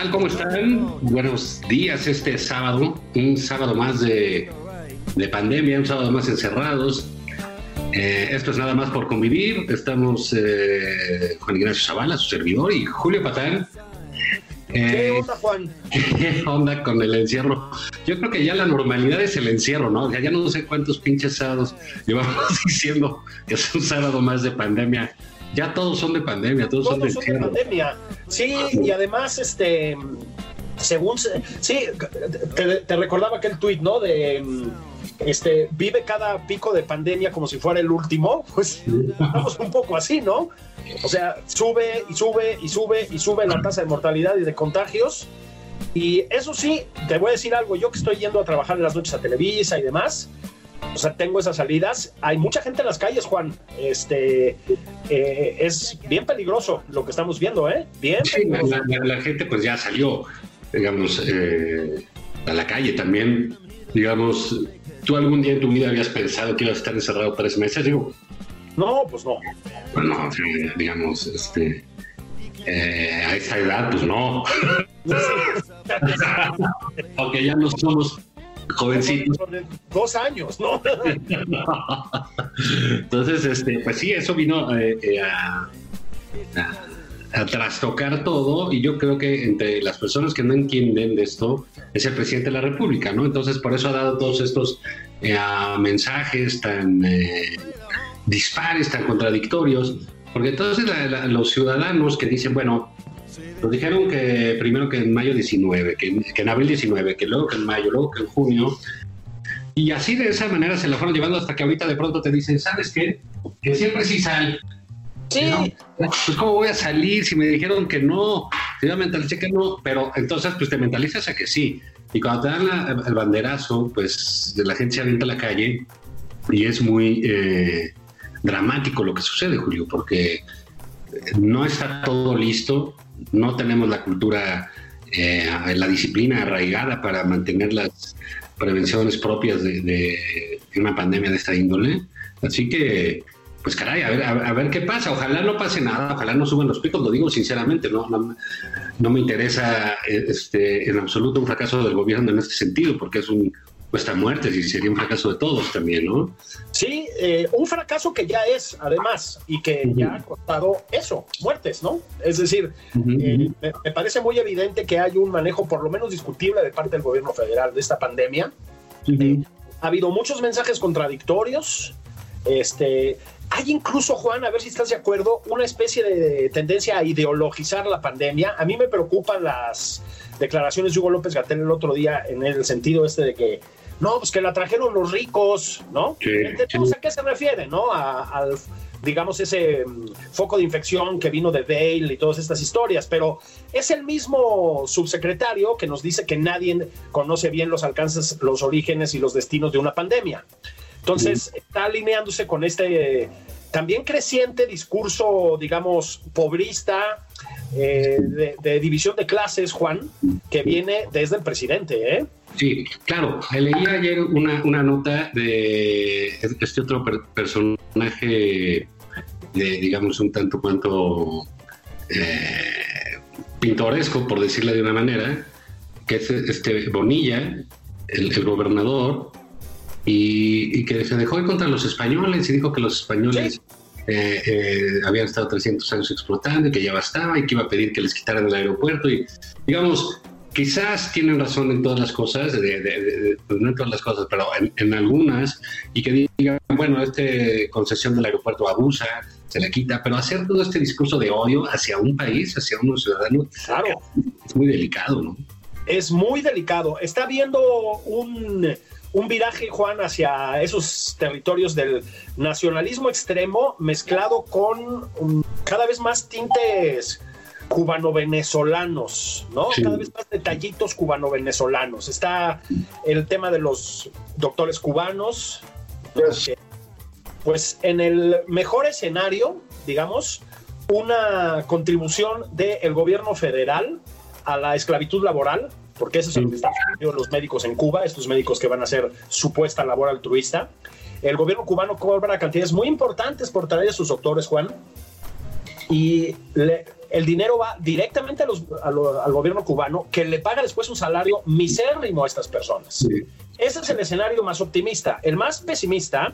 Tal? ¿Cómo están? Buenos días este sábado, un sábado más de, pandemia, un sábado más encerrados. Eh, esto es nada más por convivir. Estamos eh, Juan Ignacio Zavala, su servidor, y Julio Patán. ¿Qué eh, onda, Juan? ¿Qué onda con el encierro? Yo creo que ya la normalidad es el encierro, ¿no? Ya, ya no sé cuántos pinches sábados llevamos diciendo que es un sábado más de pandemia. Ya todos son de pandemia, todos, son, de, encierro. pandemia. Sí, y además, este, según, sí, te, recordaba aquel tuit, ¿no? De, este, vive cada pico de pandemia como si fuera el último, pues estamos un poco así, ¿no? O sea, sube y sube y sube y sube la tasa de mortalidad y de contagios. Y eso sí, te voy a decir algo, yo que estoy yendo a trabajar en las noches a Televisa y demás, o sea, tengo esas salidas. Hay mucha gente en las calles, Juan. Este eh, es bien peligroso lo que estamos viendo, ¿eh? Bien. Sí, la, gente pues ya salió, digamos, eh, a la calle también. Digamos, ¿tú algún día en tu vida habías pensado que ibas a estar encerrado tres meses? Digo, no, pues no. Bueno, digamos, este, eh, a esa edad, pues no. Aunque ya no somos jovencitos. Dos años, ¿no? Entonces, este, pues sí, eso vino eh, eh, a, a, trastocar todo y yo creo que entre las personas que no entienden de esto es el presidente de la República, ¿no? Entonces, por eso ha dado todos estos mensajes tan dispares, tan contradictorios, porque entonces los ciudadanos que dicen, bueno, nos dijeron que primero que en mayo 19, que, en abril 19, que luego que en mayo, luego que en junio, y así de esa manera se lo fueron llevando hasta que ahorita de pronto te dicen, ¿sabes qué? Que siempre sí sal. Sí. Pues cómo voy a salir si me dijeron que no, si yo mentalicé que no, pero entonces pues te mentalizas a que sí. Y cuando te dan el banderazo, pues la gente se avienta a la calle y es muy... Eh, dramático lo que sucede, Julio, porque no está todo listo, no tenemos la cultura, eh, la disciplina arraigada para mantener las prevenciones propias de, una pandemia de esta índole. Así que, pues caray, a ver, a, ver qué pasa. Ojalá no pase nada, ojalá no suban los picos, lo digo sinceramente, no, no, me interesa este, en absoluto un fracaso del gobierno en este sentido, porque es un, cuesta muertes y sería un fracaso de todos también, ¿no? Sí, eh, un fracaso que ya es, además, y que ya ha costado eso, muertes, ¿no? Es decir, eh, me, parece muy evidente que hay un manejo por lo menos discutible de parte del gobierno federal de esta pandemia. Eh, ha habido muchos mensajes contradictorios. Este, hay incluso, Juan, a ver si estás de acuerdo, una especie de tendencia a ideologizar la pandemia. A mí me preocupan las declaraciones de Hugo López Gatel el otro día en el sentido este de que no, pues que la trajeron los ricos, ¿no? Entonces, ¿a qué se refiere, no? al, digamos, ese mm, foco de infección que vino de Bale y todas estas historias, pero es el mismo subsecretario que nos dice que nadie conoce bien los alcances, los orígenes y los destinos de una pandemia. Entonces, está alineándose con este también creciente discurso, digamos, pobrista, eh, de, división de clases, Juan, que viene desde el presidente, ¿eh? Sí, claro. Leí ayer una, una nota de este otro personaje, de, digamos, un tanto cuanto eh, pintoresco, por decirlo de una manera, que es este Bonilla, el, gobernador, y, que se dejó ir contra los españoles y dijo que los españoles eh, eh, habían estado 300 años explotando y que ya bastaba y que iba a pedir que les quitaran el aeropuerto. Y digamos, quizás tienen razón en todas las cosas, pues no en todas las cosas, pero en, algunas, y que digan, bueno, este concesión del aeropuerto abusa, se le quita, pero hacer todo este discurso de odio hacia un país, hacia unos ciudadanos, claro. es muy delicado, ¿no? Es muy delicado. Está habiendo un un viraje, Juan, hacia esos territorios del nacionalismo extremo mezclado con cada vez más tintes cubano-venezolanos, ¿no? Cada vez más detallitos cubano-venezolanos. Está el tema de los doctores cubanos. Pues, pues en el mejor escenario, digamos, una contribución del gobierno federal a la esclavitud laboral, porque eso es lo que están haciendo los médicos en Cuba, estos médicos que van a hacer supuesta labor altruista. El gobierno cubano cobra cantidades muy importantes por traer a sus doctores, Juan, y el dinero va directamente al gobierno cubano, que le paga después un salario misérrimo a estas personas. Ese es el escenario más optimista. El más pesimista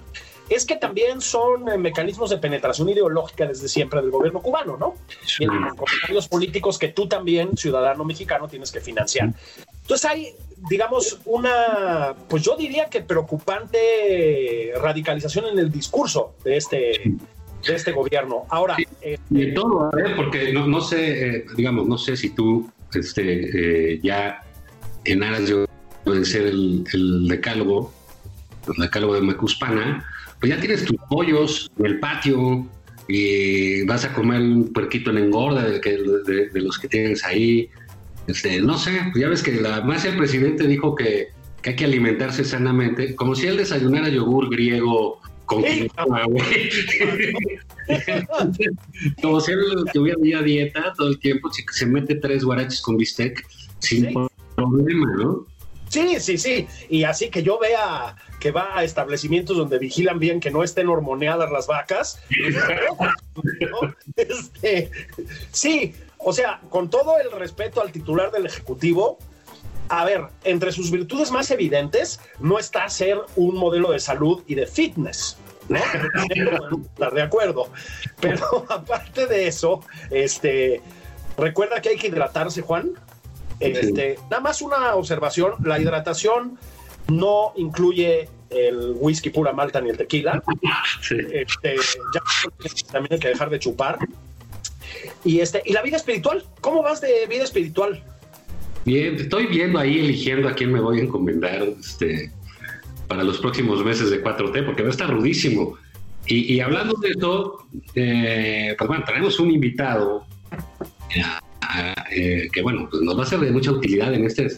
es que también son eh, mecanismos de penetración ideológica desde siempre del gobierno cubano, ¿no? Y en comentarios políticos que tú también, ciudadano mexicano, tienes que financiar. Entonces hay, digamos, una, pues yo diría que preocupante radicalización en el discurso de este, de este gobierno. Ahora... Eh, de todo, ¿eh? porque no, sé, digamos, no sé si tú este, ya en aras de ser el, el decálogo, el decálogo de Macuspana, pues ya tienes tus pollos en el patio y vas a comer un puerquito en engorda de, los que tienes ahí. Este, no sé, pues ya ves que la, más el presidente dijo que, hay que alimentarse sanamente, como si él desayunara yogur griego con como si él tuviera dieta todo el tiempo, se mete tres guaraches con bistec sin problema, ¿no? Sí, sí, sí. Y así que yo vea que va a establecimientos donde vigilan bien que no estén hormoneadas las vacas. Este, sí, o sea, con todo el respeto al titular del Ejecutivo, a ver, entre sus virtudes más evidentes no está ser un modelo de salud y de fitness. ¿no? Estar de acuerdo. Pero aparte de eso, este, recuerda que hay que hidratarse, Juan. Este, Nada más una observación, la hidratación no incluye el whisky pura malta ni el tequila. Este, ya también hay que dejar de chupar. Y, este, y la vida espiritual, ¿cómo vas de vida espiritual? Estoy viendo ahí, eligiendo a quién me voy a encomendar este, para los próximos meses de 4T, porque va a estar rudísimo. Y, hablando de esto, eh, pues bueno, tenemos un invitado eh, que bueno, pues nos va a ser de mucha utilidad en este,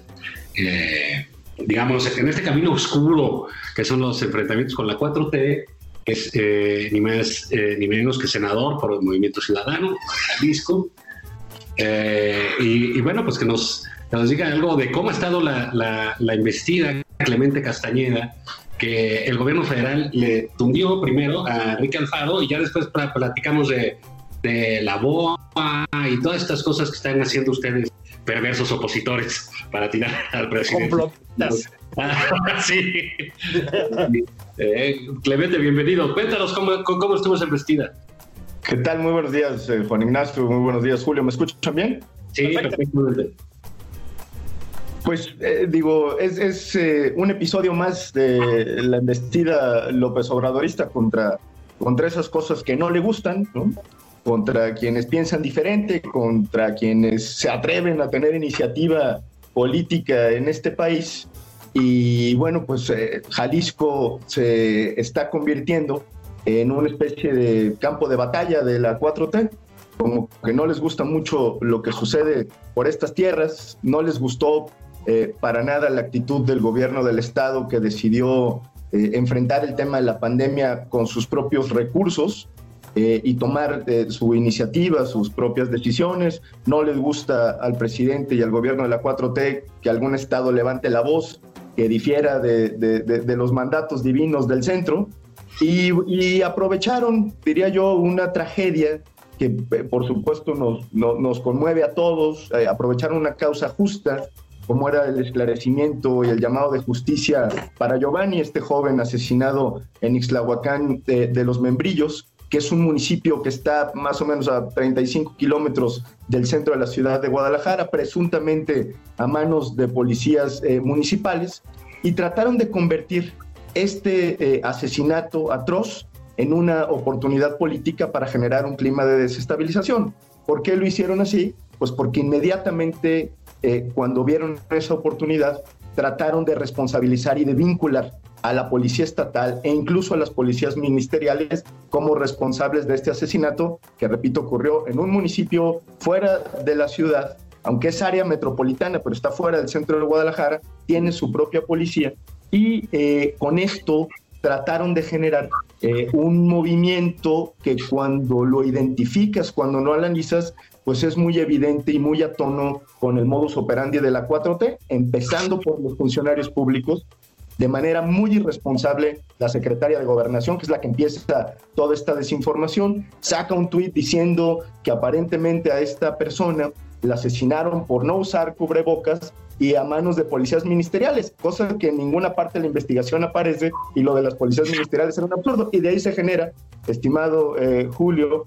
eh, digamos, en este camino oscuro que son los enfrentamientos con la 4T, que es eh, ni más ni menos que senador por el Movimiento Ciudadano, Jalisco. Y, bueno, pues que nos, nos, diga algo de cómo ha estado la, la, la investida Clemente Castañeda, que el gobierno federal le tundió primero a Enrique Alfaro y ya después platicamos de de la BOA y todas estas cosas que están haciendo ustedes, perversos opositores, para tirar al presidente. sí. Eh, Clemente, bienvenido. Cuéntanos cómo, cómo estuvo esa vestida. ¿Qué tal? Muy buenos días, eh, Juan Ignacio. Muy buenos días, Julio. ¿Me escuchan bien? Sí, perfectamente. Pues eh, digo, es, es un episodio más de la investida López Obradorista contra, contra esas cosas que no le gustan, contra quienes piensan diferente, contra quienes se atreven a tener iniciativa política en este país. Y bueno, pues eh, Jalisco se está convirtiendo en una especie de campo de batalla de la 4T, como que no les gusta mucho lo que sucede por estas tierras, no les gustó eh, para nada la actitud del gobierno del estado que decidió eh, enfrentar el tema de la pandemia con sus propios recursos eh, y tomar su iniciativa, sus propias decisiones. No les gusta al presidente y al gobierno de la 4T que algún Estado levante la voz, que difiera de, los mandatos divinos del centro. Y, aprovecharon, diría yo, una tragedia que por supuesto nos, nos conmueve a todos, aprovecharon una causa justa como era el esclarecimiento y el llamado de justicia para Giovanni, este joven asesinado en Ixtlahuacán de, de los Membrillos, que es un municipio que está más o menos a 35 kilómetros del centro de la ciudad de Guadalajara, presuntamente a manos de policías eh, municipales, y trataron de convertir este eh, asesinato atroz en una oportunidad política para generar un clima de desestabilización. ¿Por qué lo hicieron así? Pues porque inmediatamente eh, cuando vieron esa oportunidad trataron de responsabilizar y de vincular a la policía estatal e incluso a las policías ministeriales como responsables de este asesinato, que repito, ocurrió en un municipio fuera de la ciudad, aunque es área metropolitana, pero está fuera del centro de Guadalajara, tiene su propia policía. Y eh, con esto trataron de generar eh, un movimiento que cuando lo identificas, cuando lo analizas, pues es muy evidente y muy a tono con el modus operandi de la 4T, empezando por los funcionarios públicos, de manera muy irresponsable, la secretaria de Gobernación, que es la que empieza toda esta desinformación, saca un tuit diciendo que aparentemente a esta persona la asesinaron por no usar cubrebocas y a manos de policías ministeriales, cosa que en ninguna parte de la investigación aparece y lo de las policías ministeriales era un absurdo. Y de ahí se genera, estimado eh, Julio,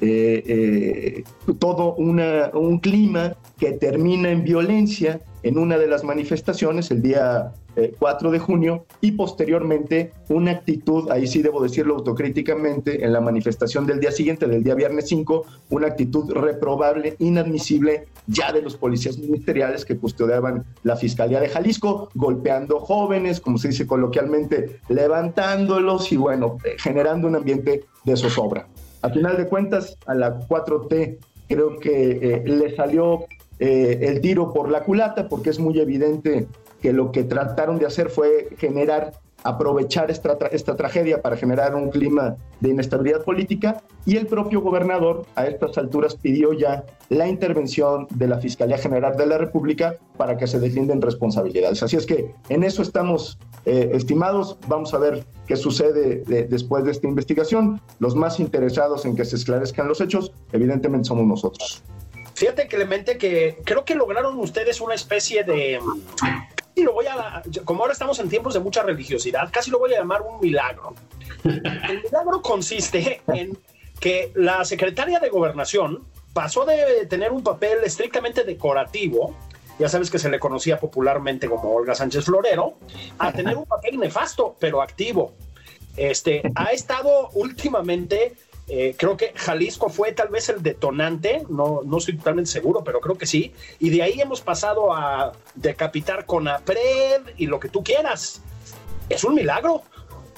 eh, eh, todo un clima que termina en violencia en una de las manifestaciones el día 4 eh, de junio y posteriormente una actitud, ahí sí debo decirlo autocríticamente, en la manifestación del día siguiente, del día viernes 5, una actitud reprobable, inadmisible ya de los policías ministeriales que custodiaban la Fiscalía de Jalisco, golpeando jóvenes, como se dice coloquialmente, levantándolos y bueno, generando un ambiente de zozobra. A final de cuentas, a la 4T creo que eh, le salió eh, el tiro por la culata, porque es muy evidente que lo que trataron de hacer fue generar, aprovechar esta, esta tragedia para generar un clima de inestabilidad política y el propio gobernador a estas alturas pidió ya la intervención de la Fiscalía General de la República para que se defienden responsabilidades. Así es que en eso estamos eh, estimados. Vamos a ver qué sucede después de esta investigación. Los más interesados en que se esclarezcan los hechos, evidentemente, somos nosotros. Fíjate, Clemente, que creo que lograron ustedes una especie de. Y lo voy a. Como ahora estamos en tiempos de mucha religiosidad, casi lo voy a llamar un milagro. El milagro consiste en que la secretaria de Gobernación pasó de tener un papel estrictamente decorativo ya sabes que se le conocía popularmente como Olga Sánchez Florero, a tener un papel nefasto, pero activo. Este, ha estado últimamente, eh, creo que Jalisco fue tal vez el detonante, no, no estoy totalmente seguro, pero creo que sí, y de ahí hemos pasado a decapitar con APRED y lo que tú quieras. Es un milagro.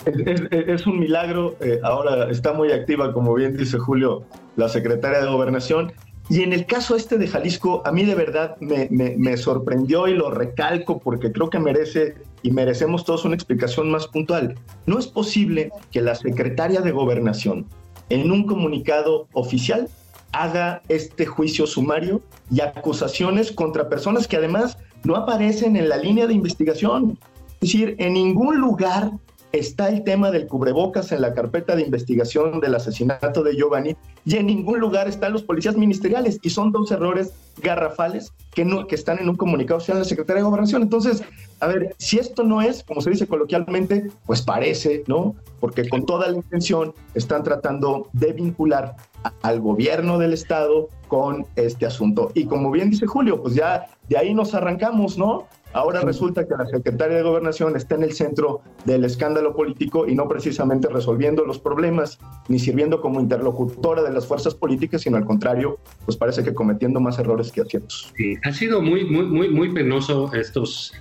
Es, un milagro, eh, ahora está muy activa, como bien dice Julio, la secretaria de Gobernación, y en el caso este de Jalisco, a mí de verdad me, sorprendió y lo recalco porque creo que merece y merecemos todos una explicación más puntual. No es posible que la secretaria de gobernación en un comunicado oficial haga este juicio sumario y acusaciones contra personas que además no aparecen en la línea de investigación. Es decir, en ningún lugar está el tema del cubrebocas en la carpeta de investigación del asesinato de Giovanni y en ningún lugar están los policías ministeriales y son dos errores garrafales que, no, que están en un comunicado oficial de la Secretaría de Gobernación. Entonces, a ver, si esto no es, como se dice coloquialmente, pues parece, ¿no? Porque con toda la intención están tratando de vincular al gobierno del Estado con este asunto. Y como bien dice Julio, pues ya de ahí nos arrancamos, ¿no? Ahora resulta que la secretaria de Gobernación está en el centro del escándalo político y no precisamente resolviendo los problemas ni sirviendo como interlocutora de las fuerzas políticas, sino al contrario, pues parece que cometiendo más errores que aciertos. Sí, ha sido muy, muy, muy, muy penoso estos,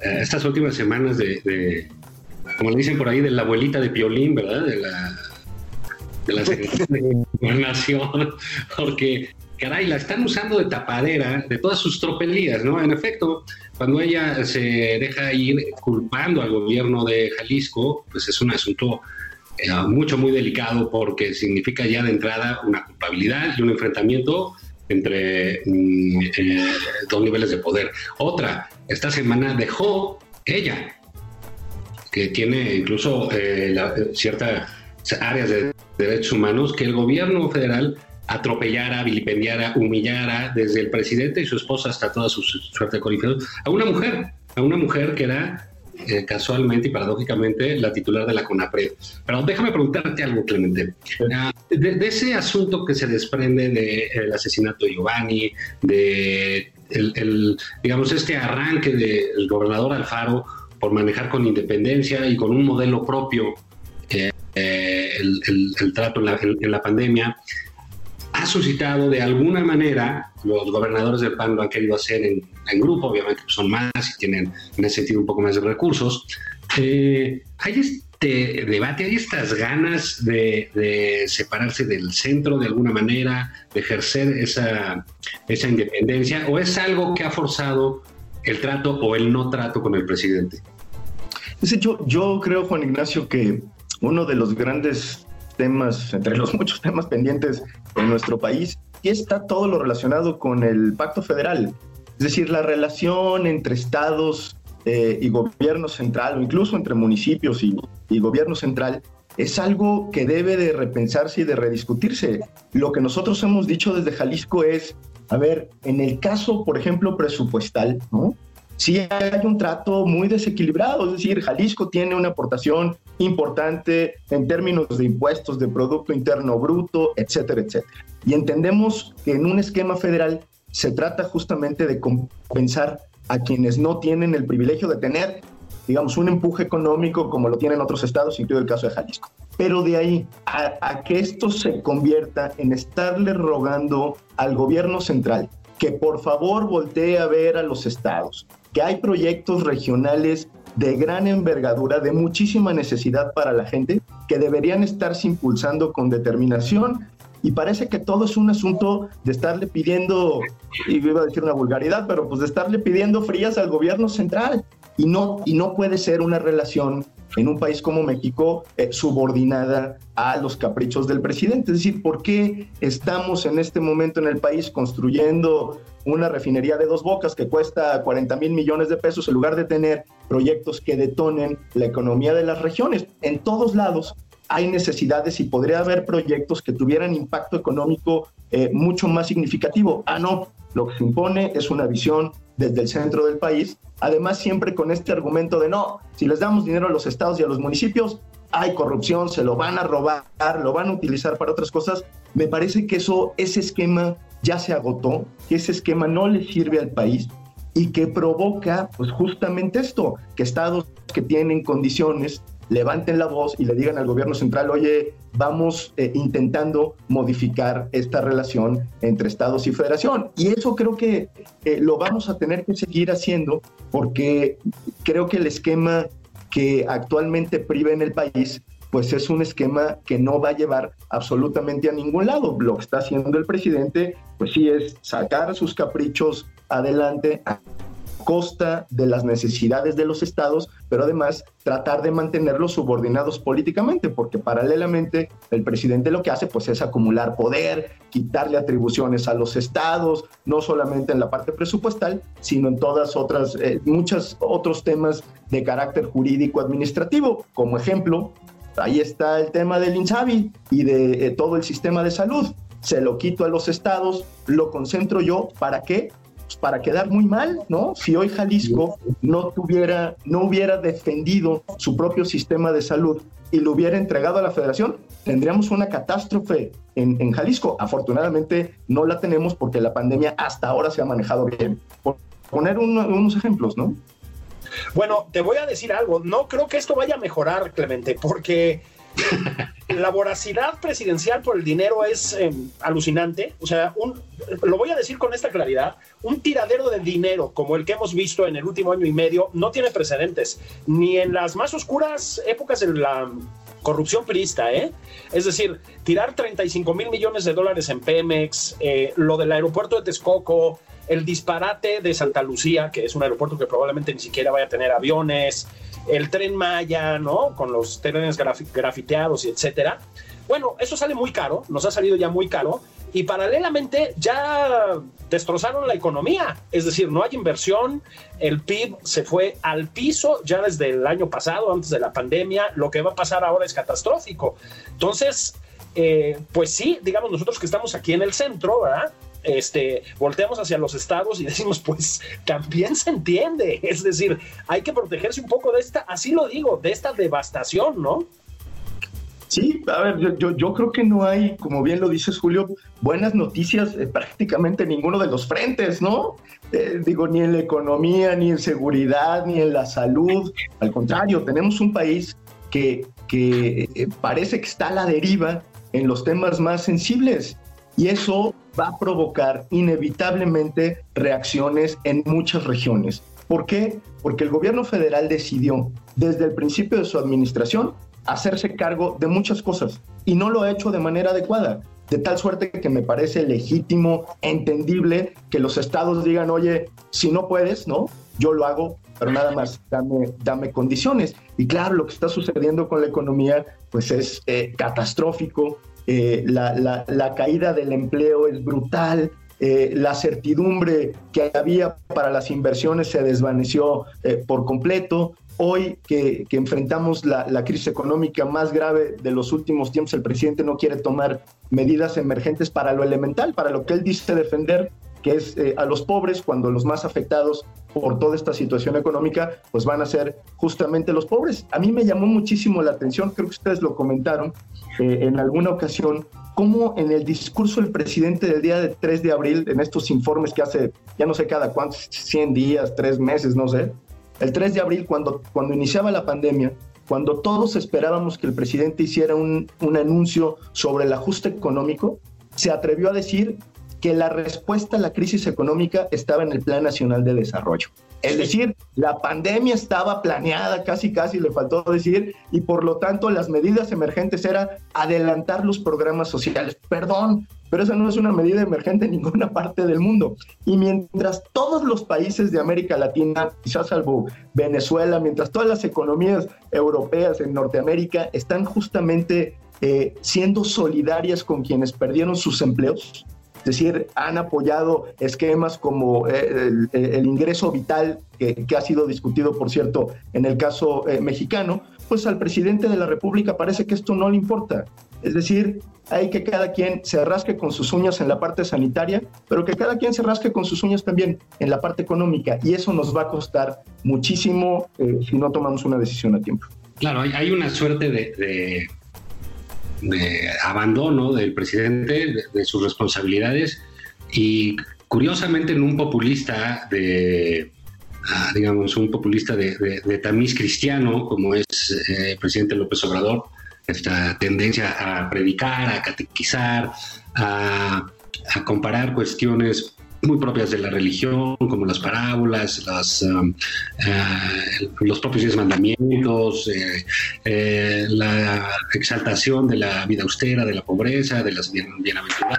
eh, estas últimas semanas de, como le dicen por ahí, de la abuelita de Piolín, ¿verdad? De la, de la secretaria de Gobernación, porque caray, la están usando de tapadera de todas sus tropelías, ¿no? En efecto, cuando ella se deja ir culpando al gobierno de Jalisco, pues es un asunto eh, mucho, muy delicado porque significa ya de entrada una culpabilidad y un enfrentamiento entre mm, eh, dos niveles de poder. Otra, esta semana dejó ella, que tiene incluso eh, ciertas áreas de derechos humanos, que el gobierno federal atropellara, vilipendiara, humillara desde el presidente y su esposa hasta toda su suerte de a una mujer, a una mujer que era eh, casualmente y paradójicamente la titular de la CONAPRED. Pero déjame preguntarte algo, Clemente. Ah, de, ese asunto que se desprende del asesinato de Giovanni, de digamos, este arranque del gobernador Alfaro por manejar con independencia y con un modelo propio eh, el, trato en la pandemia, suscitado de alguna manera, los gobernadores del PAN lo han querido hacer en, grupo, obviamente son más y tienen en ese sentido un poco más de recursos. Eh, hay este debate, hay estas ganas de, separarse del centro de alguna manera, de ejercer esa, esa independencia, o es algo que ha forzado el trato o el no trato con el presidente. Yo, yo creo, Juan Ignacio, que uno de los grandes temas, entre los muchos temas pendientes en nuestro país, y está todo lo relacionado con el pacto federal. Es decir, la relación entre estados eh, y gobierno central, o incluso entre municipios y, y gobierno central, es algo que debe de repensarse y de rediscutirse. Lo que nosotros hemos dicho desde Jalisco es, a ver, en el caso, por ejemplo, presupuestal, ¿no? Sí hay un trato muy desequilibrado, es decir, Jalisco tiene una aportación importante en términos de impuestos, de Producto Interno Bruto, etcétera, etcétera. Y entendemos que en un esquema federal se trata justamente de compensar a quienes no tienen el privilegio de tener, digamos, un empuje económico como lo tienen otros estados, incluido el caso de Jalisco. Pero de ahí a, a que esto se convierta en estarle rogando al gobierno central que por favor voltee a ver a los estados, que hay proyectos regionales de gran envergadura, de muchísima necesidad para la gente, que deberían estarse impulsando con determinación. Y parece que todo es un asunto de estarle pidiendo, y iba a decir una vulgaridad, pero pues de estarle pidiendo frías al gobierno central. Y no, y no puede ser una relación en un país como México eh, subordinada a los caprichos del presidente. Es decir, ¿por qué estamos en este momento en el país construyendo una refinería de dos bocas que cuesta 40 mil millones de pesos en lugar de tener proyectos que detonen la economía de las regiones. En todos lados hay necesidades y podría haber proyectos que tuvieran impacto económico eh, mucho más significativo. Ah, no, lo que se impone es una visión desde el centro del país, además siempre con este argumento de no, si les damos dinero a los estados y a los municipios, hay corrupción, se lo van a robar, lo van a utilizar para otras cosas. Me parece que eso, ese esquema ya se agotó, que ese esquema no le sirve al país y que provoca pues justamente esto, que estados que tienen condiciones levanten la voz y le digan al gobierno central, oye, vamos eh, intentando modificar esta relación entre estados y federación. Y eso creo que eh, lo vamos a tener que seguir haciendo porque creo que el esquema que actualmente priva en el país pues es un esquema que no va a llevar absolutamente a ningún lado. Lo que está haciendo el presidente, pues sí es sacar sus caprichos adelante costa de las necesidades de los estados, pero además tratar de mantenerlos subordinados políticamente, porque paralelamente el presidente lo que hace pues es acumular poder, quitarle atribuciones a los estados, no solamente en la parte presupuestal, sino en todas otras, eh, muchos otros temas de carácter jurídico administrativo. Como ejemplo, ahí está el tema del INSABI y de eh, todo el sistema de salud. Se lo quito a los estados, lo concentro yo, ¿para qué? Pues para quedar muy mal, ¿no? Si hoy Jalisco no tuviera, no hubiera defendido su propio sistema de salud y lo hubiera entregado a la federación, tendríamos una catástrofe en, Jalisco. Afortunadamente no la tenemos porque la pandemia hasta ahora se ha manejado bien. Por poner unos ejemplos, ¿no? Bueno, te voy a decir algo. No creo que esto vaya a mejorar, Clemente, porque la voracidad presidencial por el dinero es em, alucinante. O sea, un, lo voy a decir con esta claridad, un tiradero de dinero como el que hemos visto en el último año y medio no tiene precedentes, ni en las más oscuras épocas de la corrupción priista, ¿eh? Es decir, tirar 35 mil millones de dólares en Pemex, eh, lo del aeropuerto de Texcoco, el disparate de Santa Lucía, que es un aeropuerto que probablemente ni siquiera vaya a tener aviones, el tren Maya, ¿no? Con los trenes grafiteados y etcétera. Bueno, eso sale muy caro, nos ha salido ya muy caro y paralelamente ya destrozaron la economía, es decir, no hay inversión, el PIB se fue al piso ya desde el año pasado, antes de la pandemia, lo que va a pasar ahora es catastrófico. Entonces, eh, pues sí, digamos nosotros que estamos aquí en el centro, ¿verdad? Este, volteamos hacia los estados y decimos, pues también se entiende. Es decir, hay que protegerse un poco de esta, así lo digo, de esta devastación, ¿no? Sí, a ver, yo, yo, creo que no hay, como bien lo dices Julio, buenas noticias eh, prácticamente en ninguno de los frentes, ¿no? Eh, digo, ni en la economía, ni en seguridad, ni en la salud. Al contrario, tenemos un país que, que eh, parece que está a la deriva en los temas más sensibles Y eso va a provocar inevitablemente reacciones en muchas regiones. ¿Por qué? Porque el gobierno federal decidió desde el principio de su administración hacerse cargo de muchas cosas y no lo ha hecho de manera adecuada. De tal suerte que me parece legítimo, entendible que los estados digan, oye, si no puedes, ¿no? Yo lo hago, pero nada más dame, dame condiciones. Y claro, lo que está sucediendo con la economía, pues es eh, catastrófico. Eh, la, la, caída del empleo es brutal, eh, la certidumbre que había para las inversiones se desvaneció por completo. Hoy que, que enfrentamos la, la, crisis económica más grave de los últimos tiempos, el presidente no quiere tomar medidas emergentes para lo elemental, para lo que él dice defender, que es a los pobres, cuando los más afectados por toda esta situación económica, pues van a ser justamente los pobres. A mí me llamó muchísimo la atención, creo que ustedes lo comentaron eh, en alguna ocasión, cómo en el discurso del presidente del día de 3 de abril, en estos informes que hace, ya no sé cada cuántos, 100 días, 3 meses, no sé, el 3 de abril, cuando, cuando iniciaba la pandemia, cuando todos esperábamos que el presidente hiciera un, un anuncio sobre el ajuste económico, se atrevió a decir que la respuesta a la crisis económica estaba en el Plan Nacional de Desarrollo. Es decir, la pandemia estaba planeada, casi casi le faltó decir, y por lo tanto las medidas emergentes era adelantar los programas sociales. Perdón, pero esa no es una medida emergente en ninguna parte del mundo. Y mientras todos los países de América Latina, quizás salvo Venezuela, mientras todas las economías europeas en Norteamérica están justamente eh, siendo solidarias con quienes perdieron sus empleos, decir, han apoyado esquemas como eh, el, ingreso vital, que, ha sido discutido, por cierto, en el caso eh, mexicano, pues al presidente de la República parece que esto no le importa. Es decir, hay que cada quien se rasque con sus uñas en la parte sanitaria, pero que cada quien se rasque con sus uñas también en la parte económica. Y eso nos va a costar muchísimo eh, si no tomamos una decisión a tiempo. Claro, hay, una suerte de de abandono del presidente de, sus responsabilidades. Y curiosamente en un populista de, ah, digamos, un populista de, de, tamiz cristiano como es eh, el presidente López Obrador, esta tendencia a predicar, a catequizar, a, a comparar cuestiones muy propias de la religión, como las parábolas, las, um, eh, los propios mandamientos, eh, eh, la exaltación de la vida austera, de la pobreza, de las bienaventuradas,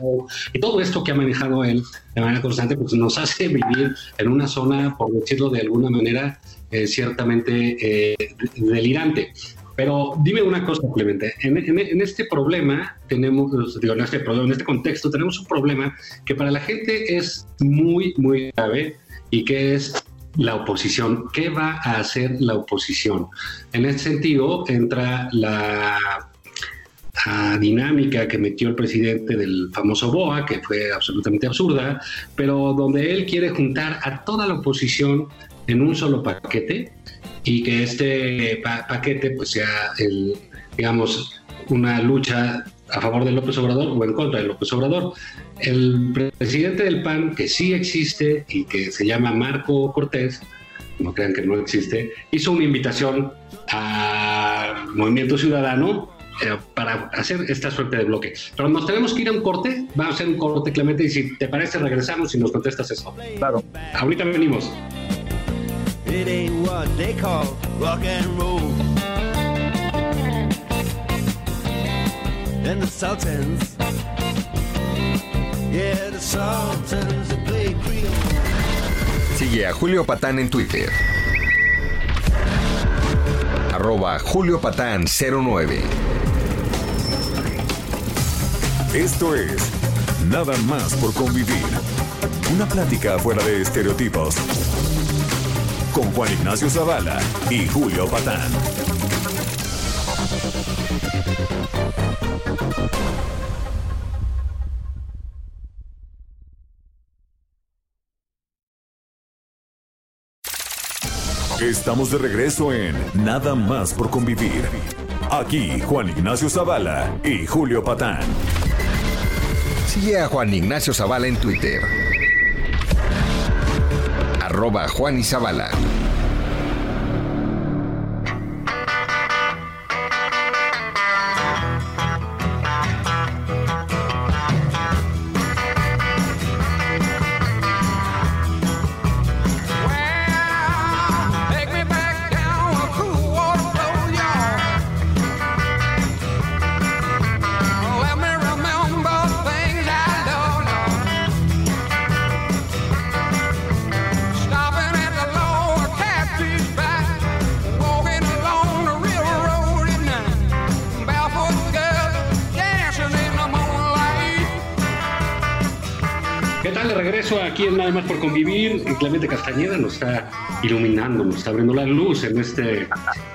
y todo esto que ha manejado él de manera constante, pues nos hace vivir en una zona, por decirlo de alguna manera, ciertamente delirante. Pero dime una cosa, Clemente. En, este problema tenemos, digo, en este problema, en este contexto tenemos un problema que para la gente es muy, muy grave y que es la oposición. ¿Qué va a hacer la oposición? En ese sentido entra la dinámica que metió el presidente del famoso BOA, que fue absolutamente absurda, pero donde él quiere juntar a toda la oposición en un solo paquete y que este paquete pues sea el, digamos, una lucha a favor de López Obrador o en contra de López Obrador. El presidente del PAN, que sí existe y que se llama Marco Cortés, no crean que no existe, hizo una invitación al Movimiento Ciudadano eh, para hacer esta suerte de bloque. Pero nos tenemos que ir a un corte, vamos a hacer un corte, Clemente, y si te parece regresamos y nos contestas eso. Claro. Ahorita venimos. It ain't what they call rock and roll. And the Sultans, yeah, the Sultans play Creole. Sigue a Julio Patán en Twitter. Arroba Julio Patán 09. Esto es Nada más por convivir. Una plática fuera de estereotipos con Juan Ignacio Zavala y Julio Patán. Estamos de regreso en Nada más por convivir. Aquí Juan Ignacio Zavala y Julio Patán. Sigue a Juan Ignacio Zavala en Twitter arroba Juan Isabala. Aquí en Nada más por convivir. Clemente Castañeda nos está iluminando, nos está abriendo la luz en este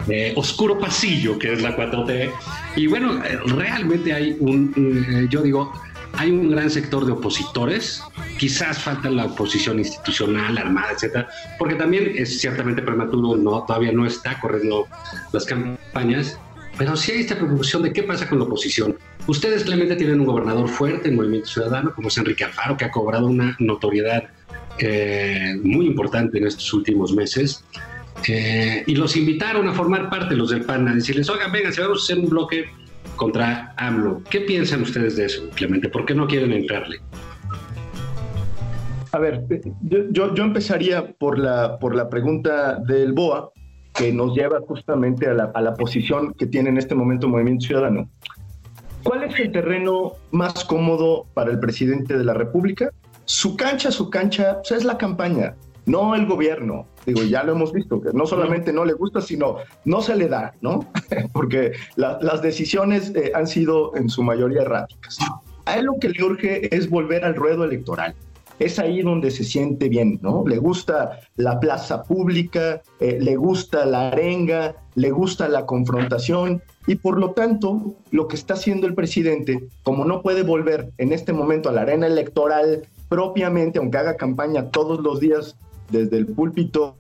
eh, oscuro pasillo que es la 4T. Y bueno, realmente hay un, eh, yo digo, hay un gran sector de opositores. Quizás falta la oposición institucional, armada, etcétera, porque también es ciertamente prematuro, no, todavía no está corriendo las campañas, pero sí hay esta preocupación de qué pasa con la oposición. Ustedes Clemente, tienen un gobernador fuerte en Movimiento Ciudadano, como es Enrique Alfaro, que ha cobrado una notoriedad eh, muy importante en estos últimos meses. Eh, y los invitaron a formar parte, los del PAN, a decirles, oigan, vengan, vamos a hacer un bloque contra AMLO. ¿Qué piensan ustedes de eso, Clemente? ¿Por qué no quieren entrarle? A ver, yo, yo, empezaría por la, por la pregunta del BOA, que nos lleva justamente a la, a la posición que tiene en este momento Movimiento Ciudadano. ¿Cuál es el terreno más cómodo para el presidente de la República? Su cancha, su cancha, pues, es la campaña, no el gobierno. Digo, ya lo hemos visto, que no solamente no le gusta, sino no se le da, ¿no? Porque las decisiones eh, han sido en su mayoría erráticas. A él lo que le urge es volver al ruedo electoral es ahí donde se siente bien, ¿no? Le gusta la plaza pública, eh, le gusta la arenga, le gusta la confrontación y por lo tanto lo que está haciendo el presidente, como no puede volver en este momento a la arena electoral propiamente, aunque haga campaña todos los días desde el púlpito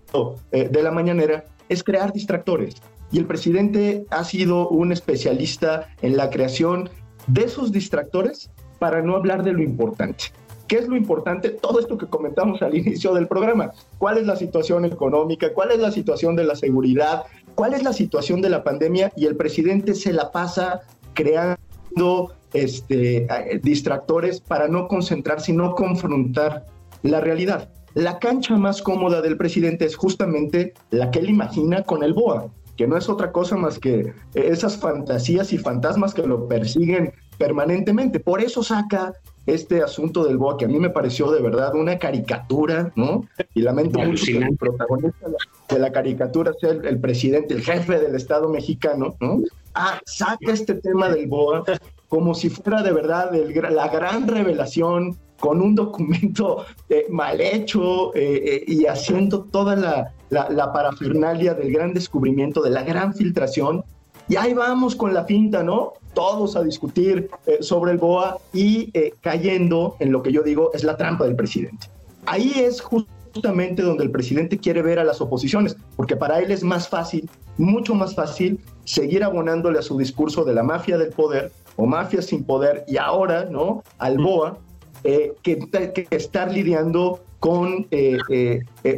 eh, de la mañanera, es crear distractores. Y el presidente ha sido un especialista en la creación de esos distractores para no hablar de lo importante. ¿Qué es lo importante? Todo esto que comentamos al inicio del programa. ¿Cuál es la situación económica? ¿Cuál es la situación de la seguridad? ¿Cuál es la situación de la pandemia? Y el presidente se la pasa creando este, eh, distractores para no concentrarse y no confrontar la realidad. La cancha más cómoda del presidente es justamente la que él imagina con el BOA, que no es otra cosa más que esas fantasías y fantasmas que lo persiguen permanentemente. Por eso saca este asunto del BOA, que a mí me pareció de verdad una caricatura, ¿no? Y lamento mucho que el protagonista de la caricatura sea el, presidente, el jefe del Estado mexicano, ¿no? Ah, saca este tema del BOA como si fuera de verdad la gran revelación con un documento eh, mal hecho eh, eh, y haciendo toda la, la parafernalia del gran descubrimiento, de la gran filtración. Y ahí vamos con la finta, ¿no? Todos a discutir eh, sobre el BOA y eh, cayendo en lo que yo digo es la trampa del presidente. Ahí es justamente donde el presidente quiere ver a las oposiciones, porque para él es más fácil, mucho más fácil, seguir abonándole a su discurso de la mafia del poder o mafia sin poder y ahora, ¿no? Al BOA, eh, que, que, estar lidiando con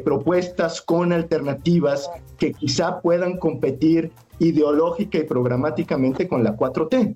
propuestas, con alternativas que quizá puedan competir ideológica y programáticamente con la 4T.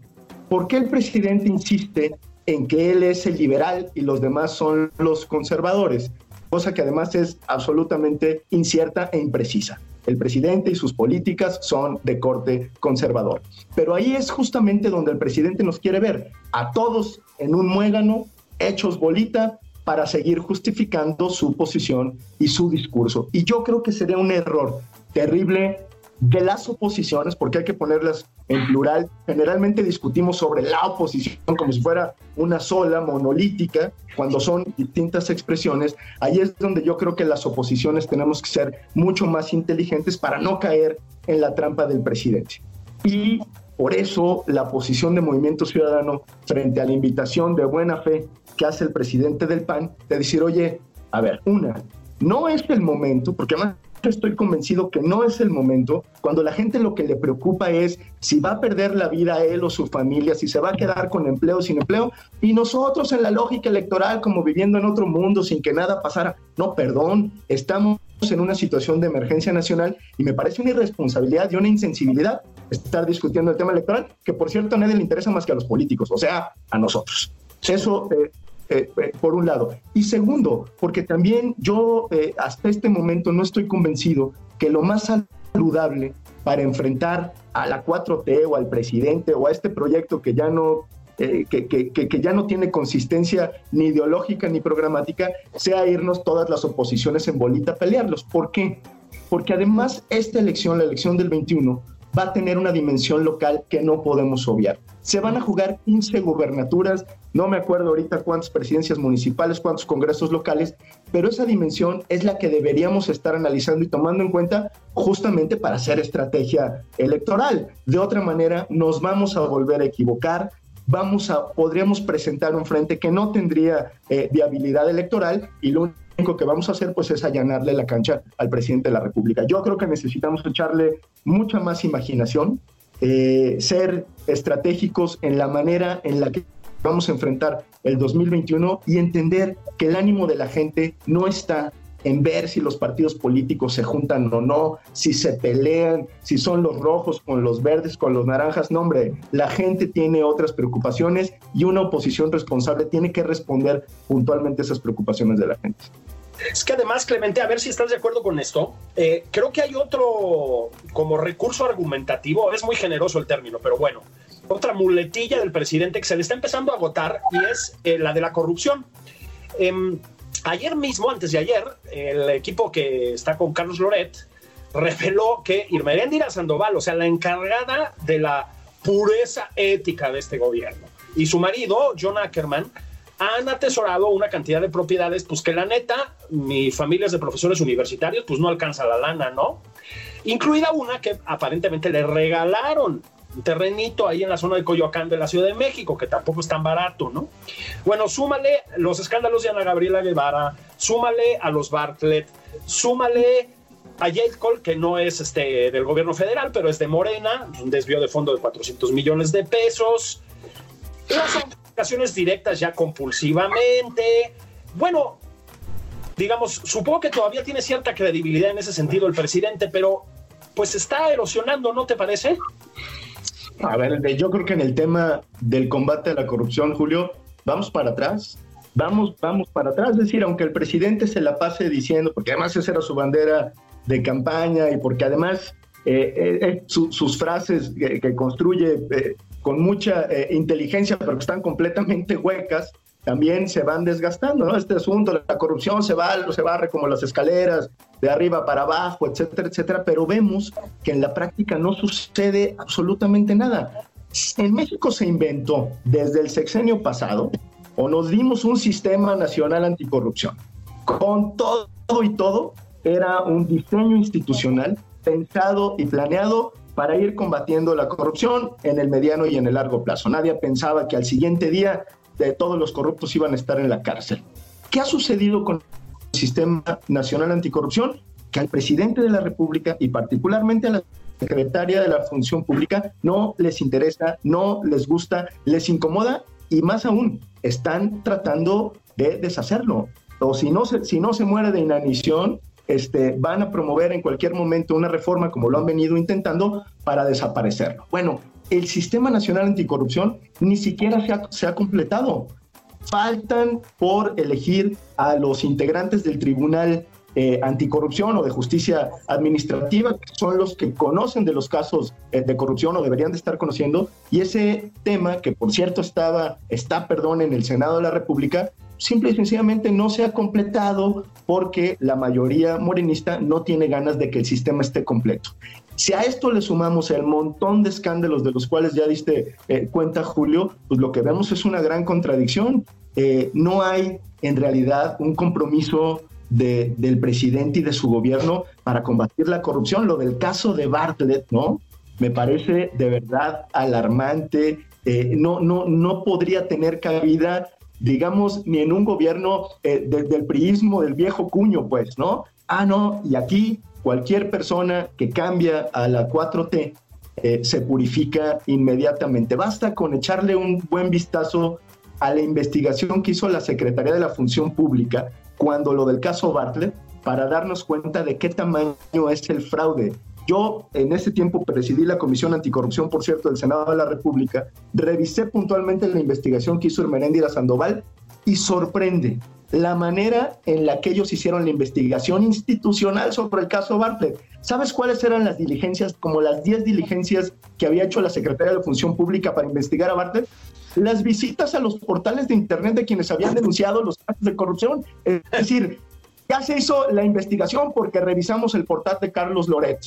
¿Por qué el presidente insiste en que él es el liberal y los demás son los conservadores? Cosa que además es absolutamente incierta e imprecisa. El presidente y sus políticas son de corte conservador. Pero ahí es justamente donde el presidente nos quiere ver, a todos en un muégano, hechos bolita, para seguir justificando su posición y su discurso. Y yo creo que sería un error terrible de las oposiciones, porque hay que ponerlas en plural. Generalmente discutimos sobre la oposición como si fuera una sola, monolítica, cuando son distintas expresiones. Ahí es donde yo creo que las oposiciones tenemos que ser mucho más inteligentes para no caer en la trampa del presidente. Y por eso la posición de Movimiento Ciudadano frente a la invitación de buena fe que hace el presidente del PAN de decir, oye, a ver, una, no es el momento, porque además estoy convencido que no es el momento cuando la gente lo que le preocupa es si va a perder la vida él o su familia, si se va a quedar con empleo sin empleo, y nosotros en la lógica electoral como viviendo en otro mundo sin que nada pasara. No, perdón, estamos en una situación de emergencia nacional y me parece una irresponsabilidad y una insensibilidad estar discutiendo el tema electoral, que por cierto a nadie le interesa más que a los políticos, o sea, a nosotros. Eso eh, eh, eh, por un lado. Y segundo, porque también yo eh, hasta este momento no estoy convencido que lo más saludable para enfrentar a la 4T o al presidente o a este proyecto que ya no que, que, que, ya no tiene consistencia ni ideológica ni programática, sea irnos todas las oposiciones en bolita a pelearlos. ¿Por qué? Porque además esta elección, la elección del 21, va a tener una dimensión local que no podemos obviar se van a jugar 15 gubernaturas, no me acuerdo ahorita cuántas presidencias municipales, cuántos congresos locales, pero esa dimensión es la que deberíamos estar analizando y tomando en cuenta justamente para hacer estrategia electoral. De otra manera, nos vamos a volver a equivocar, vamos a, podríamos presentar un frente que no tendría eh, viabilidad electoral y lo único que vamos a hacer pues es allanarle la cancha al presidente de la República. Yo creo que necesitamos echarle mucha más imaginación, eh, ser estratégicos en la manera en la que vamos a enfrentar el 2021 y entender que el ánimo de la gente no está en ver si los partidos políticos se juntan o no, si se pelean, si son los rojos con los verdes, con los naranjas. No, hombre, la gente tiene otras preocupaciones y una oposición responsable tiene que responder puntualmente esas preocupaciones de la gente. Es que además, Clemente, a ver si estás de acuerdo con esto, eh, creo que hay otro como recurso argumentativo, es muy generoso el término, pero bueno, otra muletilla del presidente que se le está empezando a agotar y es eh, la de la corrupción. Em, ayer mismo, antes de ayer, el equipo que está con Carlos Loret reveló que Irmeréndira Sandoval, o sea, la encargada de la pureza ética de este gobierno, y su marido, John Ackerman, han atesorado una cantidad de propiedades, pues que la neta, mi familia es de profesores universitarios, pues no alcanza la lana, ¿no? Incluida una que aparentemente le regalaron terrenito ahí en la zona de Coyoacán de la Ciudad de México, que tampoco es tan barato, ¿no? Bueno, súmale los escándalos de Ana Gabriela Guevara, súmale a los Bartlett, súmale a Jade Cole, que no es este del gobierno federal, pero es de Morena, un desvío de fondo de 400 millones de pesos. Las ocasiones directas ya compulsivamente. Bueno, digamos, supongo que todavía tiene cierta credibilidad en ese sentido el presidente, pero pues está erosionando, ¿no te parece? A ver, yo creo que en el tema del combate a la corrupción, Julio, vamos para atrás. Vamos, vamos para atrás. Es decir, aunque el presidente se la pase diciendo, porque además esa era su bandera de campaña y porque además eh, eh, eh, sus frases que, construye con mucha inteligencia, pero que están completamente huecas, también se van desgastando, ¿no? Este asunto, la corrupción se va, se barre como las escaleras, de arriba para abajo, etcétera, etcétera, pero vemos que en la práctica no sucede absolutamente nada. En México se inventó desde el sexenio pasado, o nos dimos un sistema nacional anticorrupción. Con todo y todo, era un diseño institucional pensado y planeado para ir combatiendo la corrupción en el mediano y en el largo plazo. Nadie pensaba que al siguiente día de todos los corruptos iban a estar en la cárcel. ¿Qué ha sucedido con el Sistema Nacional Anticorrupción? Que al presidente de la República y particularmente a la secretaria de la Función Pública no les interesa, no les gusta, les incomoda y más aún, están tratando de deshacerlo. O si no se, si no se muere de inanición, este, van a promover en cualquier momento una reforma como lo han venido intentando para desaparecerlo. Bueno, el Sistema Nacional Anticorrupción ni siquiera se ha, completado. Faltan por elegir a los integrantes del Tribunal eh, anticorrupción o de justicia administrativa, que son los que conocen de los casos eh, de corrupción o deberían de estar conociendo, y ese tema, que por cierto estaba, está, perdón, en el Senado de la República, simple y sencillamente no se ha completado porque la mayoría morenista no tiene ganas de que el sistema esté completo. Si a esto le sumamos el montón de escándalos de los cuales ya diste eh, cuenta, Julio, pues lo que vemos es una gran contradicción. Eh, no hay en realidad un compromiso del presidente y de su gobierno para combatir la corrupción. Lo del caso de Bartlett, ¿no? Me parece de verdad alarmante. Eh, no, no, no podría tener cabida, digamos, ni en un gobierno del priismo del viejo cuño, pues, ¿no? Ah, no, y aquí cualquier persona que cambia a la 4T eh, se purifica inmediatamente. Basta con echarle un buen vistazo a la investigación que hizo la Secretaría de la Función Pública cuando lo del caso Bartlett para darnos cuenta de qué tamaño es el fraude. Yo en ese tiempo presidí la Comisión Anticorrupción, por cierto, del Senado de la República, revisé puntualmente la investigación que hizo Hermenéndira Sandoval y sorprende la manera en la que ellos hicieron la investigación institucional sobre el caso Bartlett. ¿Sabes cuáles eran las diligencias, como las 10 diligencias que había hecho la Secretaría de Función Pública para investigar a Bartlett? Las visitas a los portales de Internet de quienes habían denunciado los casos de corrupción. Es decir, ya se hizo la investigación porque revisamos el portal de Carlos Loret.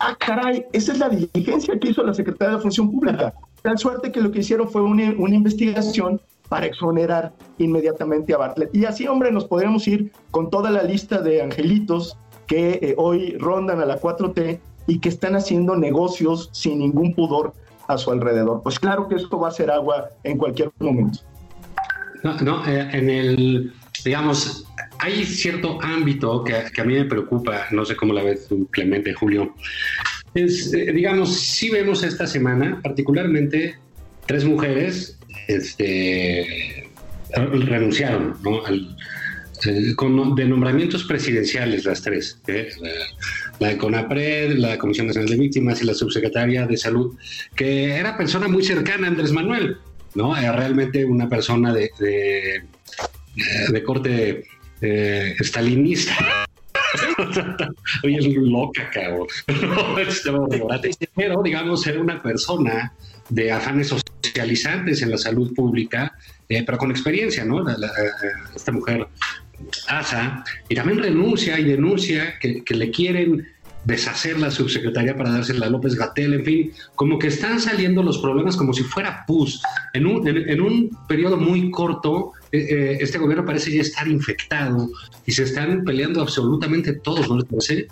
Ah, caray, esa es la diligencia que hizo la Secretaría de Función Pública. Tal suerte que lo que hicieron fue una, una investigación para exonerar inmediatamente a Bartlett. Y así, hombre, nos podríamos ir con toda la lista de angelitos que eh, hoy rondan a la 4T y que están haciendo negocios sin ningún pudor a su alrededor. Pues claro que esto va a ser agua en cualquier momento. No, no eh, en el, digamos, hay cierto ámbito que, a mí me preocupa, no sé cómo la ves tú, Clemente, Julio. Eh, digamos, si vemos esta semana, particularmente tres mujeres este, renunciaron ¿no? eh, con, de nombramientos presidenciales las tres, ¿eh? la, de CONAPRED, la Comisión Nacional de Víctimas y la subsecretaria de Salud, que era persona muy cercana a Andrés Manuel, ¿no? Era realmente una persona de, de, de corte eh, stalinista. Oye, es loca, cabrón. Pero, digamos, era una persona de afanes socializantes en la salud pública, eh, pero con experiencia, ¿no? esta mujer, Asa, y también renuncia y denuncia que le quieren deshacer la subsecretaría para dársela a López Gatel, en fin, como que están saliendo los problemas como si fuera pus. En un, en, un periodo muy corto, eh, eh, este gobierno parece ya estar infectado y se están peleando absolutamente todos, ¿no les parece?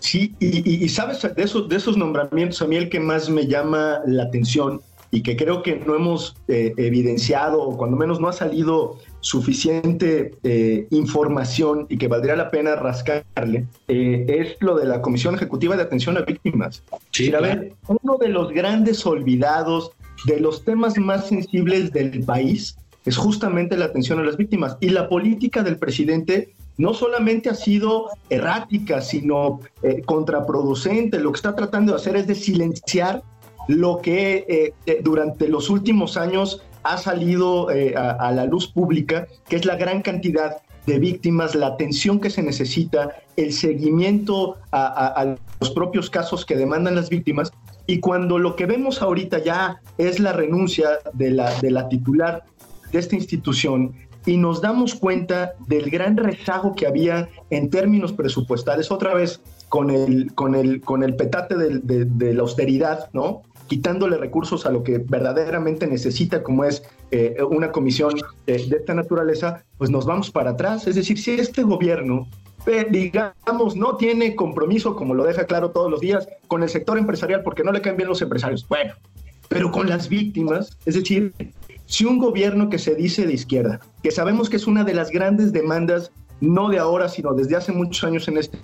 Sí, y, sabes, de esos, de esos nombramientos, a mí el que más me llama la atención y que creo que no hemos eh, evidenciado, o cuando menos no ha salido suficiente eh, información y que valdría la pena rascarle, eh, es lo de la Comisión Ejecutiva de Atención a Víctimas. Sí, a ver, uno de los grandes olvidados, de los temas más sensibles del país, es justamente la atención a las víctimas. Y la política del presidente no solamente ha sido errática, sino eh, contraproducente. Lo que está tratando de hacer es de silenciar lo que durante los últimos años ha salido eh, a, la luz pública, que es la gran cantidad de víctimas, la atención que se necesita, el seguimiento a, los propios casos que demandan las víctimas. Y cuando lo que vemos ahorita ya es la renuncia de la, de la titular de esta institución y nos damos cuenta del gran rezago que había en términos presupuestales, otra vez con el, con el, con el petate de, de la austeridad, ¿no? Quitándole recursos a lo que verdaderamente necesita, como es eh, una comisión de, esta naturaleza, pues nos vamos para atrás. Es decir, si este gobierno eh, digamos, no tiene compromiso, como lo deja claro todos los días, con el sector empresarial porque no le caen bien los empresarios. Bueno, pero con las víctimas, es decir, si un gobierno que se dice de izquierda, que sabemos que es una de las grandes demandas, no de ahora, sino desde hace muchos años en este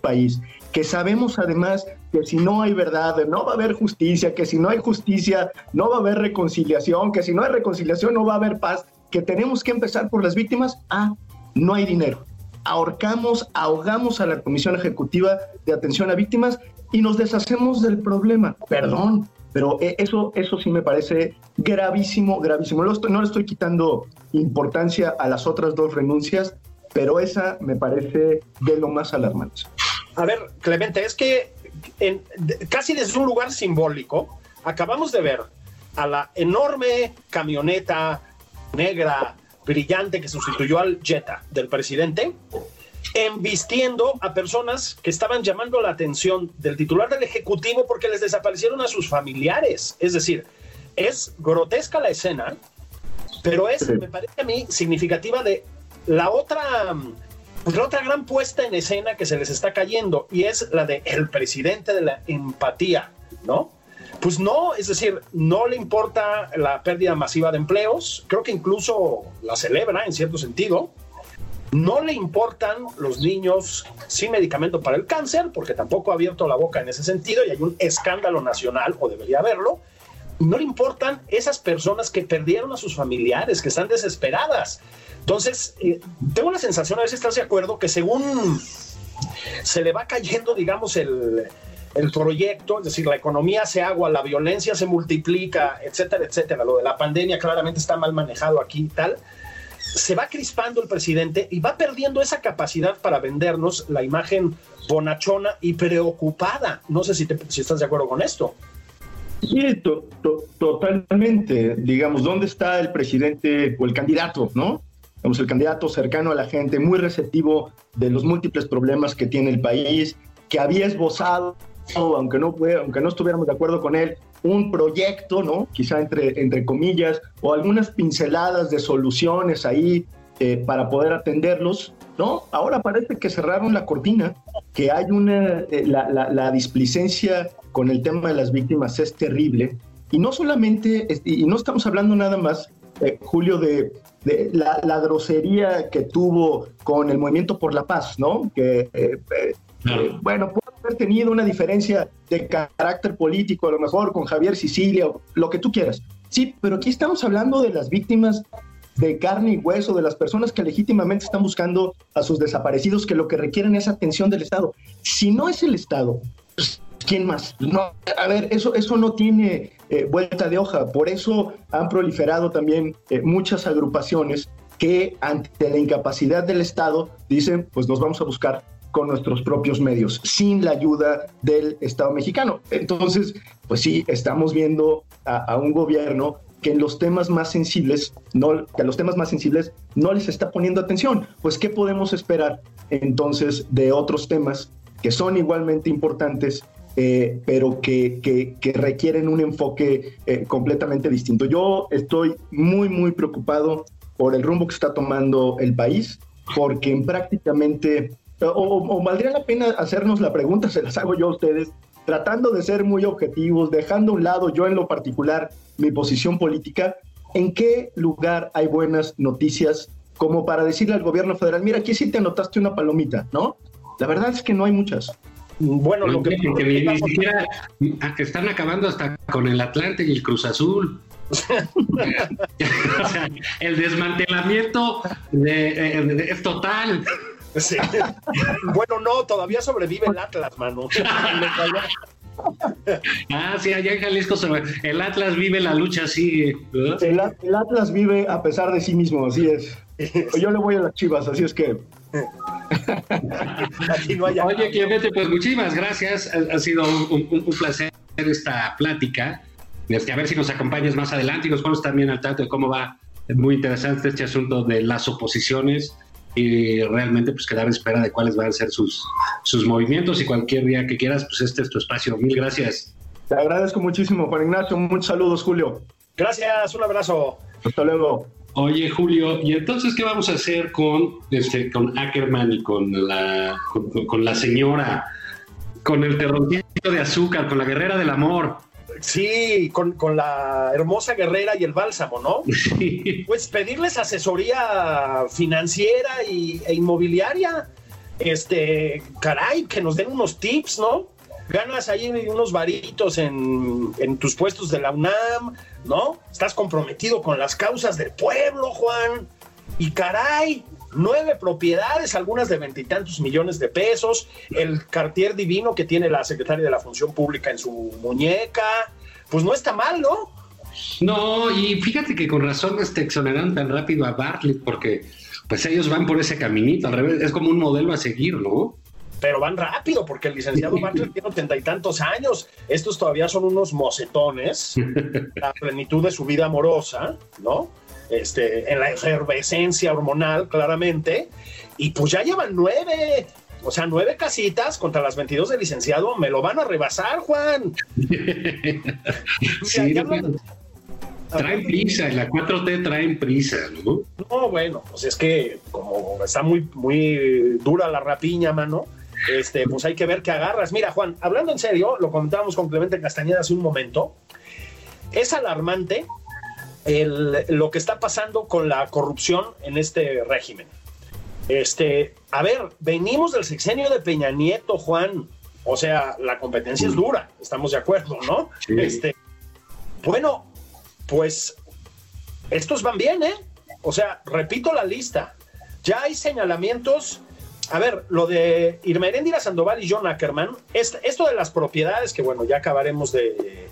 país, que sabemos además que si no hay verdad, no va a haber justicia, que si no hay justicia, no va a haber reconciliación, que si no hay reconciliación, no va a haber paz, que tenemos que empezar por las víctimas, ah, no hay dinero. Ahorcamos, ahogamos a la Comisión Ejecutiva de Atención a Víctimas y nos deshacemos del problema. Perdón, pero e, eso, eso sí me parece gravísimo, gravísimo. No, le estoy quitando importancia a las otras dos renuncias, pero esa me parece de lo más alarmante. A ver, Clemente, es que casi desde un lugar simbólico acabamos de ver a la enorme camioneta negra brillante que sustituyó al Jetta del presidente, embistiendo a personas que estaban llamando la atención del titular del Ejecutivo porque les desaparecieron a sus familiares. Es decir, es grotesca la escena, pero es, me parece a mí, significativa de la otra pues la otra gran puesta en escena que se les está cayendo y es la de el presidente de la empatía, ¿no? Pues no, es decir, no le importa la pérdida masiva de empleos, creo que incluso la celebra en cierto sentido. No le importan los niños sin medicamento para el cáncer, porque tampoco ha abierto la boca en ese sentido y hay un escándalo nacional, o debería haberlo. No le importan esas personas que perdieron a sus familiares, que están desesperadas. Entonces, eh, tengo la sensación, a ver si estás de acuerdo, que según se le va cayendo, digamos, el, proyecto, es decir, la economía se agua, la violencia se multiplica, etcétera, etcétera. Lo de la pandemia claramente está mal manejado aquí y tal. Se va crispando el presidente y va perdiendo esa capacidad para vendernos la imagen bonachona y preocupada. No sé si, si estás de acuerdo con esto. Sí, totalmente. Digamos, ¿dónde está el presidente o el candidato, no? el candidato cercano a la gente, muy receptivo de los múltiples problemas que tiene el país, que había esbozado aunque no, aunque no estuviéramos de acuerdo con él, un proyecto, ¿no? Quizá entre, entre comillas, o algunas pinceladas de soluciones ahí eh, para poder atenderlos, ¿no? Ahora parece que cerraron la cortina, que hay una, eh, la, la, displicencia con el tema de las víctimas es terrible, y no solamente, y no estamos hablando nada más, eh, Julio, de, de la, la, grosería que tuvo con el Movimiento por la Paz, ¿no? Que, bueno, puede haber tenido una diferencia de carácter político, a lo mejor con Javier Sicilia, lo que tú quieras. Sí, pero aquí estamos hablando de las víctimas de carne y hueso, de las personas que legítimamente están buscando a sus desaparecidos, que lo que requieren es atención del Estado. Si no es el Estado, pues, ¿quién más? No, a ver, eso, eso no tiene eh, vuelta de hoja. Por eso han proliferado también eh, muchas agrupaciones que ante la incapacidad del Estado dicen, pues nos vamos a buscar con nuestros propios medios, sin la ayuda del Estado mexicano. Entonces, pues sí, estamos viendo a, a un gobierno que en los temas más sensibles, no, que a los temas más sensibles no les está poniendo atención. Pues, ¿qué podemos esperar entonces de otros temas que son igualmente importantes, eh, pero que, que, requieren un enfoque eh, completamente distinto? Yo estoy muy, muy preocupado por el rumbo que está tomando el país, porque en prácticamente, o valdría la pena hacernos la pregunta, se las hago yo a ustedes, tratando de ser muy objetivos, dejando a un lado yo en lo particular mi posición política, ¿en qué lugar hay buenas noticias como para decirle al gobierno federal, mira, aquí sí te anotaste una palomita, ¿no? La verdad es que no hay muchas. Bueno, lo que, ni, siquiera están acabando hasta con el Atlante y el Cruz Azul. el desmantelamiento es total. Bueno, no, todavía sobrevive el Atlas, mano. ah, sí, allá en Jalisco el Atlas vive la lucha, sí. El, Atlas vive a pesar de sí mismo, así es. Yo le voy a las chivas, así es que. Oye, Clemente, pues muchísimas gracias. Ha, sido un, placer esta plática. Este, a ver si nos acompañas más adelante y nos pones también al tanto de cómo va. Es muy interesante este asunto de las oposiciones y realmente pues quedar en espera de cuáles van a ser sus, sus movimientos y cualquier día que quieras, pues este es tu espacio. Mil gracias. Te agradezco muchísimo, Juan Ignacio. Muchos saludos, Julio. Gracias, un abrazo. Hasta luego. Oye, Julio, ¿y entonces qué vamos a hacer con, este, con Ackerman y con la, con, la señora, con el terroncito de azúcar, con la guerrera del amor? Sí, con, la hermosa guerrera y el bálsamo, ¿no? Pues pedirles asesoría financiera y, e inmobiliaria. Este, caray, que nos den unos tips, ¿no? Ganas ahí unos varitos en, en tus puestos de la UNAM, ¿no? Estás comprometido con las causas del pueblo, Juan. Y caray, nueve propiedades, algunas de veintitantos millones de pesos, el Cartier divino que tiene la secretaria de la Función Pública en su muñeca, pues no está mal, ¿no? No, y fíjate que con razón este exoneran tan rápido a Bartlett, porque pues ellos van por ese caminito, al revés, es como un modelo a seguir, ¿no? Pero van rápido, porque el licenciado Bartlett tiene ochenta y tantos años. Estos todavía son unos mocetones, la plenitud de su vida amorosa, ¿no? Este, en la efervescencia hormonal, claramente, y pues ya llevan nueve, o sea, nueve casitas contra las 22 del licenciado, me lo van a rebasar, Juan. sí, traen prisa, en la 4T traen prisa, ¿no? No, bueno, pues es que como está muy, muy dura la rapiña, mano, este, pues hay que ver qué agarras. Mira, Juan, hablando en serio, lo comentábamos con Clemente Castañeda hace un momento, es alarmante lo que está pasando con la corrupción en este régimen. Este, a ver, venimos del sexenio de Peña Nieto, Juan. O sea, la competencia es dura, estamos de acuerdo, ¿no? Este, bueno, pues estos van bien, ¿eh? O sea, repito la lista. Ya hay señalamientos. A ver, lo de Irmeréndira Sandoval y John Ackerman, esto de las propiedades, que bueno, ya acabaremos de,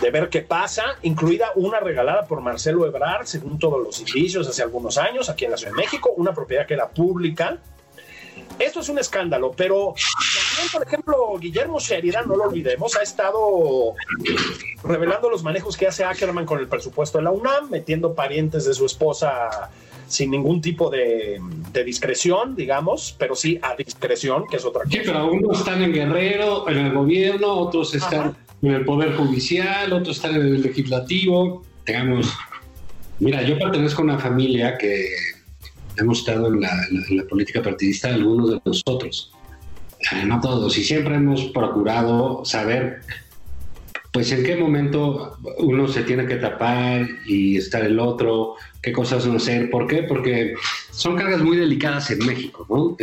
de ver qué pasa, incluida una regalada por Marcelo Ebrard, según todos los indicios, hace algunos años, aquí en la Ciudad de México, una propiedad que era pública. Esto es un escándalo, pero también, por ejemplo, Guillermo Sheridan, no lo olvidemos, ha estado revelando los manejos que hace Ackerman con el presupuesto de la UNAM, metiendo parientes de su esposa sin ningún tipo de, discreción, digamos, pero sí a discreción, que es otra cosa. Sí, pero unos están en Guerrero, en el gobierno, otros están en el Poder Judicial, otros están en el Legislativo. Digamos, mira, yo pertenezco a una familia que hemos estado en la, política partidista, algunos de nosotros, eh, no todos, y siempre hemos procurado saber pues en qué momento uno se tiene que tapar y estar el otro, qué cosas no hacer. ¿Por qué? Porque son cargas muy delicadas en México, ¿no?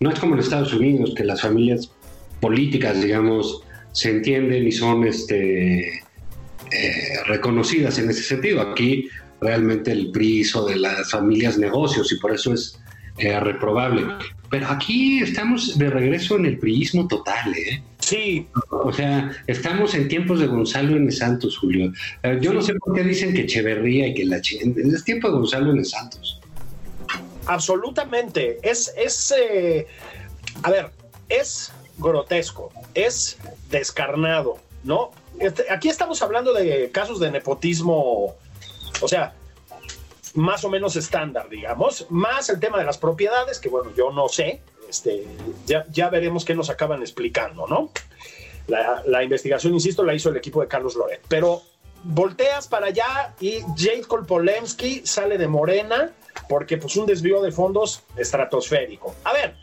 no es como en Estados Unidos, que las familias políticas, digamos, se entienden y son este, eh, reconocidas en ese sentido. Aquí realmente el PRI de las familias negocios y por eso es eh, reprobable. Pero aquí estamos de regreso en el priismo total, ¿eh? Sí. O sea, estamos en tiempos de Gonzalo N. Santos, Julio. Eh, yo no sé por qué dicen que Echeverría y que la... Es tiempo de Gonzalo N. Santos. Absolutamente. Es, es eh, a ver, es grotesco, es descarnado, ¿no? Este, aquí estamos hablando de casos de nepotismo, o sea, más o menos estándar, digamos, más el tema de las propiedades, que bueno, yo no sé, este, ya, veremos qué nos acaban explicando, ¿no? La, investigación, insisto, la hizo el equipo de Carlos Loret, pero volteas para allá y Jade Kolpolemsky sale de Morena porque pues un desvío de fondos estratosférico. A ver,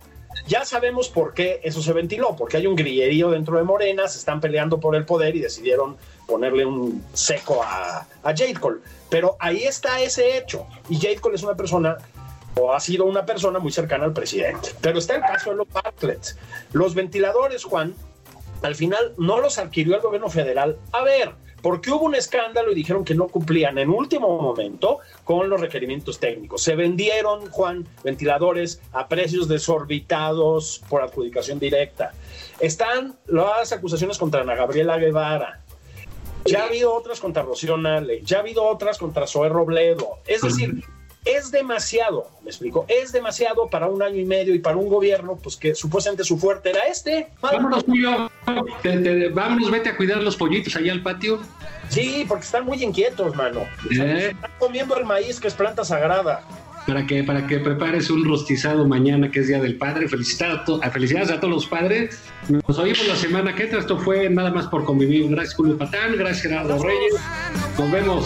ya sabemos por qué eso se ventiló, porque hay un grillerío dentro de Morena, se están peleando por el poder y decidieron ponerle un seco a, a Jade Cole. Pero ahí está ese hecho. Y Jade Cole es una persona o ha sido una persona muy cercana al presidente. Pero está el caso de los Bartlett. Los ventiladores, Juan, al final no los adquirió el gobierno federal. A ver, porque hubo un escándalo y dijeron que no cumplían en último momento con los requerimientos técnicos. Se vendieron, Juan, ventiladores a precios desorbitados por adjudicación directa. Están las acusaciones contra Ana Gabriela Guevara. Ya ha habido otras contra Rocío Nale, ya ha habido otras contra Zoé Robledo. Es decir, es demasiado, me explico, es demasiado para un año y medio y para un gobierno, pues que supuestamente su fuerte era este. Vámonos, Julio, vámonos, vete a cuidar los pollitos allá al patio. Sí, porque están muy inquietos, mano. ¿Eh? Están comiendo el maíz, que es planta sagrada. Para que, para que prepares un rostizado mañana, que es Día del Padre. Felicidades a, felicidades a todos los padres. Nos oímos la semana que entra. Esto fue nada más por convivir. Gracias, Julio Patán. Gracias, Gerardo Reyes. Nos vemos.